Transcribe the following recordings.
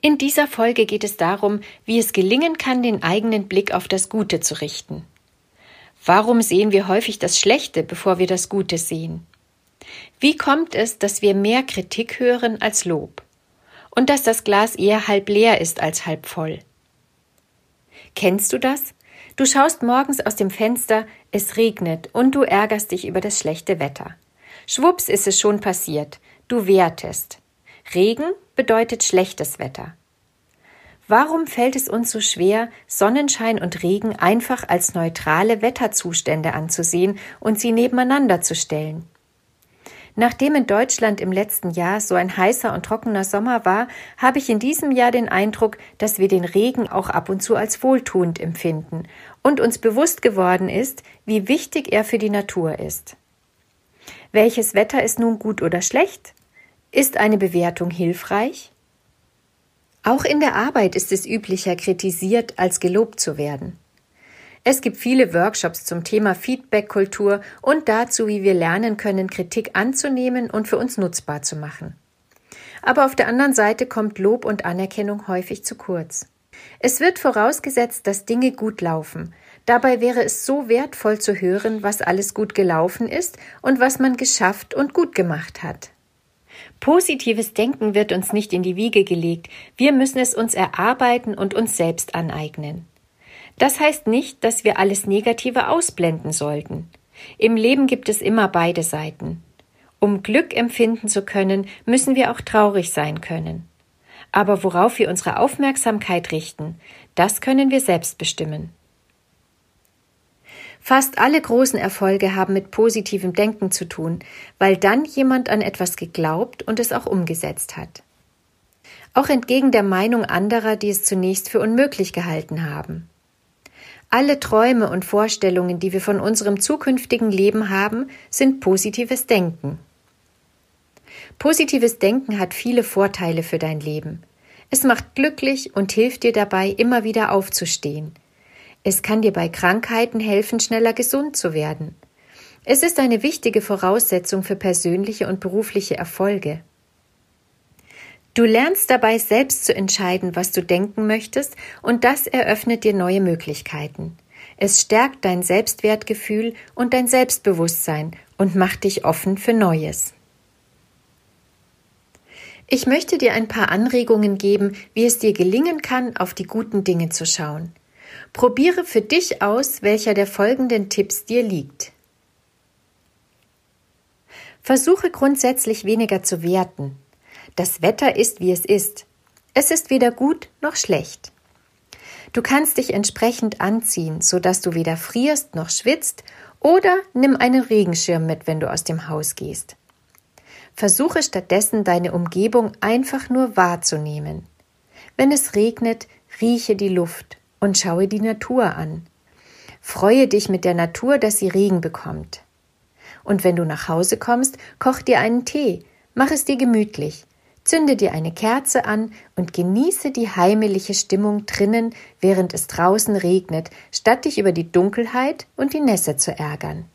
In dieser Folge geht es darum, wie es gelingen kann, den eigenen Blick auf das Gute zu richten. Warum sehen wir häufig das Schlechte, bevor wir das Gute sehen? Wie kommt es, dass wir mehr Kritik hören als Lob? Und dass das Glas eher halb leer ist als halb voll? Kennst du das? Du schaust morgens aus dem Fenster, es regnet und du ärgerst dich über das schlechte Wetter. Schwupps ist es schon passiert. Du wertest. Regen bedeutet schlechtes Wetter. Warum fällt es uns so schwer, Sonnenschein und Regen einfach als neutrale Wetterzustände anzusehen und sie nebeneinander zu stellen? Nachdem in Deutschland im letzten Jahr so ein heißer und trockener Sommer war, habe ich in diesem Jahr den Eindruck, dass wir den Regen auch ab und zu als wohltuend empfinden und uns bewusst geworden ist, wie wichtig er für die Natur ist. Welches Wetter ist nun gut oder schlecht? Ist eine Bewertung hilfreich? Auch in der Arbeit ist es üblicher, kritisiert als gelobt zu werden. Es gibt viele Workshops zum Thema Feedback-Kultur und dazu, wie wir lernen können, Kritik anzunehmen und für uns nutzbar zu machen. Aber auf der anderen Seite kommt Lob und Anerkennung häufig zu kurz. Es wird vorausgesetzt, dass Dinge gut laufen. Dabei wäre es so wertvoll zu hören, was alles gut gelaufen ist und was man geschafft und gut gemacht hat. Positives Denken wird uns nicht in die Wiege gelegt, wir müssen es uns erarbeiten und uns selbst aneignen. Das heißt nicht, dass wir alles Negative ausblenden sollten. Im Leben gibt es immer beide Seiten. Um Glück empfinden zu können, müssen wir auch traurig sein können. Aber worauf wir unsere Aufmerksamkeit richten, das können wir selbst bestimmen. Fast alle großen Erfolge haben mit positivem Denken zu tun, weil dann jemand an etwas geglaubt und es auch umgesetzt hat. Auch entgegen der Meinung anderer, die es zunächst für unmöglich gehalten haben. Alle Träume und Vorstellungen, die wir von unserem zukünftigen Leben haben, sind positives Denken. Positives Denken hat viele Vorteile für dein Leben. Es macht glücklich und hilft dir dabei, immer wieder aufzustehen, es kann dir bei Krankheiten helfen, schneller gesund zu werden. Es ist eine wichtige Voraussetzung für persönliche und berufliche Erfolge. Du lernst dabei selbst zu entscheiden, was du denken möchtest, und das eröffnet dir neue Möglichkeiten. Es stärkt dein Selbstwertgefühl und dein Selbstbewusstsein und macht dich offen für Neues. Ich möchte dir ein paar Anregungen geben, wie es dir gelingen kann, auf die guten Dinge zu schauen. Probiere für dich aus, welcher der folgenden Tipps dir liegt. Versuche grundsätzlich weniger zu werten. Das Wetter ist, wie es ist. Es ist weder gut noch schlecht. Du kannst dich entsprechend anziehen, sodass du weder frierst noch schwitzt, oder nimm einen Regenschirm mit, wenn du aus dem Haus gehst. Versuche stattdessen deine Umgebung einfach nur wahrzunehmen. Wenn es regnet, rieche die Luft, und schaue die Natur an. Freue dich mit der Natur, dass sie Regen bekommt. Und wenn du nach Hause kommst, koch dir einen Tee, mach es dir gemütlich, zünde dir eine Kerze an und genieße die heimelige Stimmung drinnen, während es draußen regnet, statt dich über die Dunkelheit und die Nässe zu ärgern.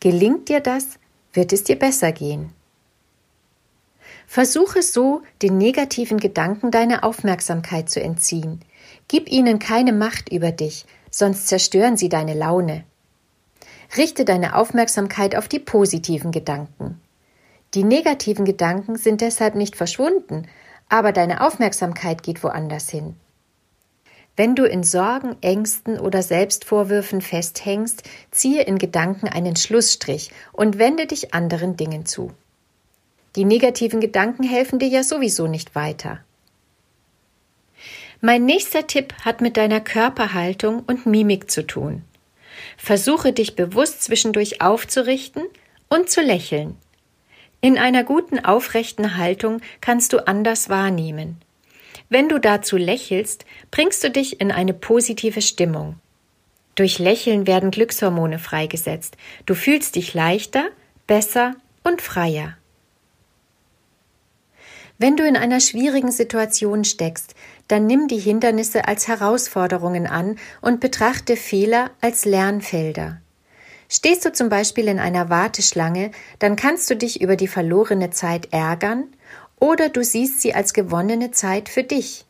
Gelingt dir das, wird es dir besser gehen. Versuche so, den negativen Gedanken deine Aufmerksamkeit zu entziehen, Gib ihnen keine Macht über dich, sonst zerstören sie deine Laune. Richte deine Aufmerksamkeit auf die positiven Gedanken. Die negativen Gedanken sind deshalb nicht verschwunden, aber deine Aufmerksamkeit geht woanders hin. Wenn du in Sorgen, Ängsten oder Selbstvorwürfen festhängst, ziehe in Gedanken einen Schlussstrich und wende dich anderen Dingen zu. Die negativen Gedanken helfen dir ja sowieso nicht weiter. Mein nächster Tipp hat mit deiner Körperhaltung und Mimik zu tun. Versuche dich bewusst zwischendurch aufzurichten und zu lächeln. In einer guten aufrechten Haltung kannst du anders wahrnehmen. Wenn du dazu lächelst, bringst du dich in eine positive Stimmung. Durch Lächeln werden Glückshormone freigesetzt. Du fühlst dich leichter, besser und freier. Wenn du in einer schwierigen Situation steckst, dann nimm die Hindernisse als Herausforderungen an und betrachte Fehler als Lernfelder. Stehst du zum Beispiel in einer Warteschlange, dann kannst du dich über die verlorene Zeit ärgern oder du siehst sie als gewonnene Zeit für dich.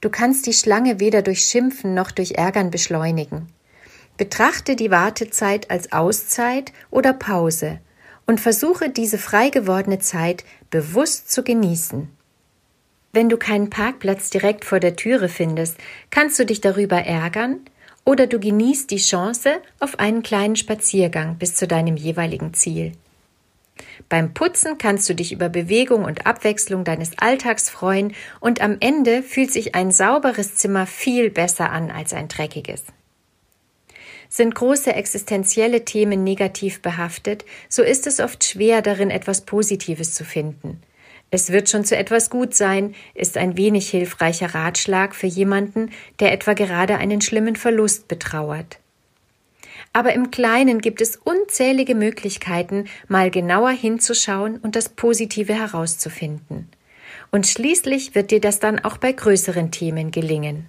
Du kannst die Schlange weder durch Schimpfen noch durch Ärgern beschleunigen. Betrachte die Wartezeit als Auszeit oder Pause und versuche diese frei gewordene Zeit bewusst zu genießen. Wenn du keinen Parkplatz direkt vor der Türe findest, kannst du dich darüber ärgern oder du genießt die Chance auf einen kleinen Spaziergang bis zu deinem jeweiligen Ziel. Beim Putzen kannst du dich über Bewegung und Abwechslung deines Alltags freuen und am Ende fühlt sich ein sauberes Zimmer viel besser an als ein dreckiges. Sind große existenzielle Themen negativ behaftet, so ist es oft schwer darin etwas Positives zu finden. Es wird schon zu etwas gut sein, ist ein wenig hilfreicher Ratschlag für jemanden, der etwa gerade einen schlimmen Verlust betrauert. Aber im Kleinen gibt es unzählige Möglichkeiten, mal genauer hinzuschauen und das Positive herauszufinden. Und schließlich wird dir das dann auch bei größeren Themen gelingen.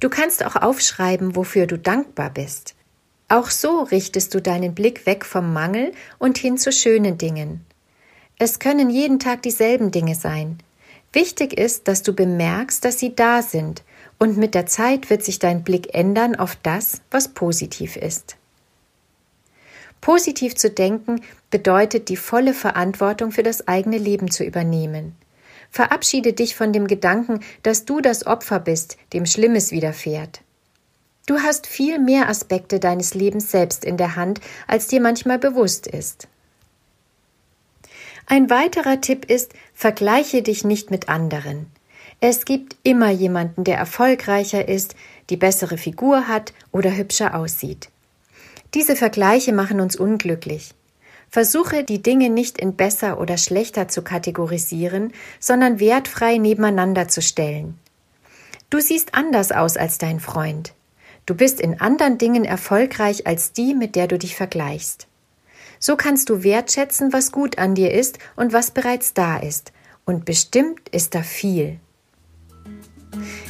Du kannst auch aufschreiben, wofür du dankbar bist. Auch so richtest du deinen Blick weg vom Mangel und hin zu schönen Dingen. Es können jeden Tag dieselben Dinge sein. Wichtig ist, dass du bemerkst, dass sie da sind, und mit der Zeit wird sich dein Blick ändern auf das, was positiv ist. Positiv zu denken bedeutet, die volle Verantwortung für das eigene Leben zu übernehmen. Verabschiede dich von dem Gedanken, dass du das Opfer bist, dem Schlimmes widerfährt. Du hast viel mehr Aspekte deines Lebens selbst in der Hand, als dir manchmal bewusst ist. Ein weiterer Tipp ist, vergleiche dich nicht mit anderen. Es gibt immer jemanden, der erfolgreicher ist, die bessere Figur hat oder hübscher aussieht. Diese Vergleiche machen uns unglücklich. Versuche die Dinge nicht in besser oder schlechter zu kategorisieren, sondern wertfrei nebeneinander zu stellen. Du siehst anders aus als dein Freund. Du bist in anderen Dingen erfolgreich als die, mit der du dich vergleichst. So kannst du wertschätzen, was gut an dir ist und was bereits da ist. Und bestimmt ist da viel.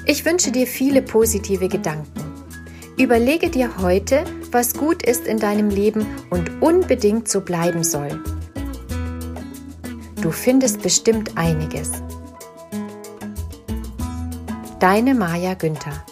Ich wünsche dir viele positive Gedanken. Überlege dir heute, was gut ist in deinem Leben und unbedingt so bleiben soll. Du findest bestimmt einiges. Deine Maja Günther